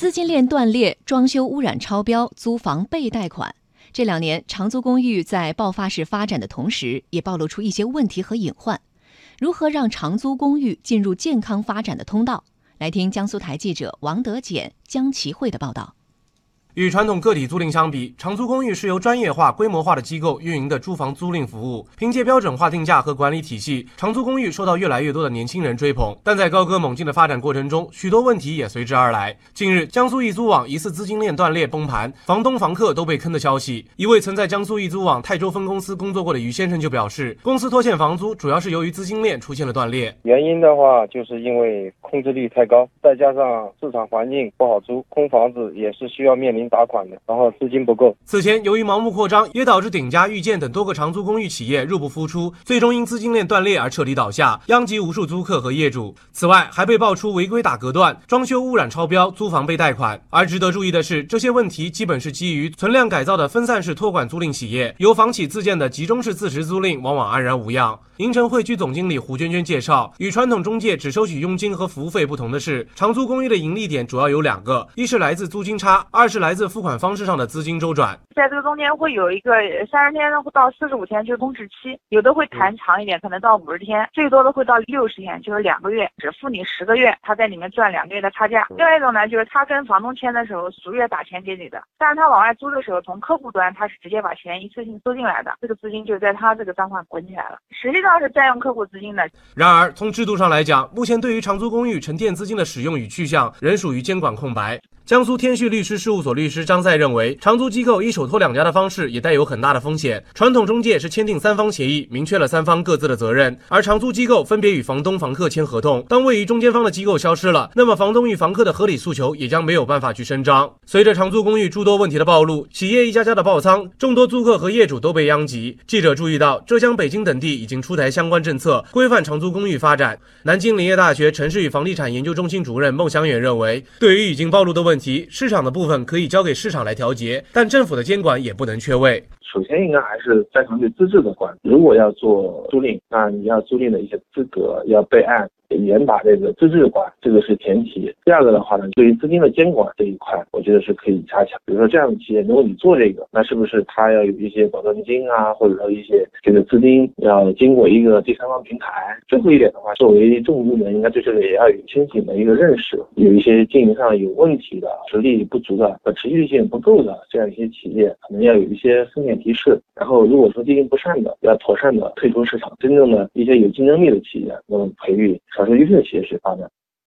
资金链断裂、装修污染超标、租房被贷款。这两年，长租公寓在爆发式发展的同时，也暴露出一些问题和隐患。如何让长租公寓进入健康发展的通道？来听江苏台记者王德俭、江其慧的报道。与传统个体租赁相比，长租公寓是由专业化、规模化的机构运营的住房租赁服务。凭借标准化定价和管理体系，长租公寓受到越来越多的年轻人追捧。但在高歌猛进的发展过程中，许多问题也随之而来。近日，江苏易租网疑似资金链断裂崩盘，房东、房客都被坑的消息。一位曾在江苏易租网泰州分公司工作过的于先生就表示，公司拖欠房租主要是由于资金链出现了断裂。原因的话，就是因为空置率太高，再加上市场环境不好租，空房子也是需要面临打款的。然后。资金不够。此前，由于盲目扩张，也导致鼎家、遇见等多个长租公寓企业入不敷出，最终因资金链断裂而彻底倒下，殃及无数租客和业主。此外，还被爆出违规打隔断、装修污染超标、租房被贷款。而值得注意的是，这些问题基本是基于存量改造的分散式托管租赁企业，由房企自建的集中式自持租赁往往安然无恙。银城汇居总经理胡娟娟介绍，与传统中介只收取佣金和服务费不同的是，长租公寓的盈利点主要有两个：一是来自租金差，二是来自付款方式上的资金周转。在这个中间会有一个三十天到四十五天，就是公示期，有的会谈长一点，可能到五十天，最多的会到六十天，就是两个月，只付你十个月，他在里面赚两个月的差价。另外一种呢，就是他跟房东签的时候逐月打钱给你的，但是他往外租的时候，从客户端他是直接把钱一次性收进来的，这个资金就在他这个账户滚起来了，实际上是占用客户。资金的。然而，从制度上来讲，目前对于长租公寓沉淀资金的使用与去向，仍属于监管空白。江苏天旭律师事务所律师张赛认为，长租机构一手托两家的方式也带有很大的风险。传统中介是签订三方协议，明确了三方各自的责任，而长租机构分别与房东、房客签合同。当位于中间方的机构消失了，那么房东与房客的合理诉求也将没有办法去伸张。随着长租公寓诸多问题的暴露，企业一家家的爆仓，众多租客和业主都被殃及。记者注意到，浙江、北京等地已经出台相关政策，规范长租公寓发展。南京林业大学城市与房地产研究中心主任孟祥远认为，对于已经暴露的问题，市场的部分可以交给市场来调节，但政府的监管也不能缺位。首先应该还是加强对资质的管。如果要做租赁，那你要租赁的一些资格要备案。严把这个资质管，这个是前提。第二个的话呢，对于资金的监管这一块，我觉得是可以加强。比如说这样的企业，如果你做这个，那是不是他要有一些保证金啊，或者说一些这个资金要经过一个第三方平台？最后一点的话，作为政府部门，应该对这个也要有清醒的一个认识。有一些经营上有问题的、实力不足的、可持续性不够的这样一些企业，可能要有一些风险提示。然后如果说经营不善的，要妥善的退出市场。真正的一些有竞争力的企业，我们培育。少数优秀的企业去发展。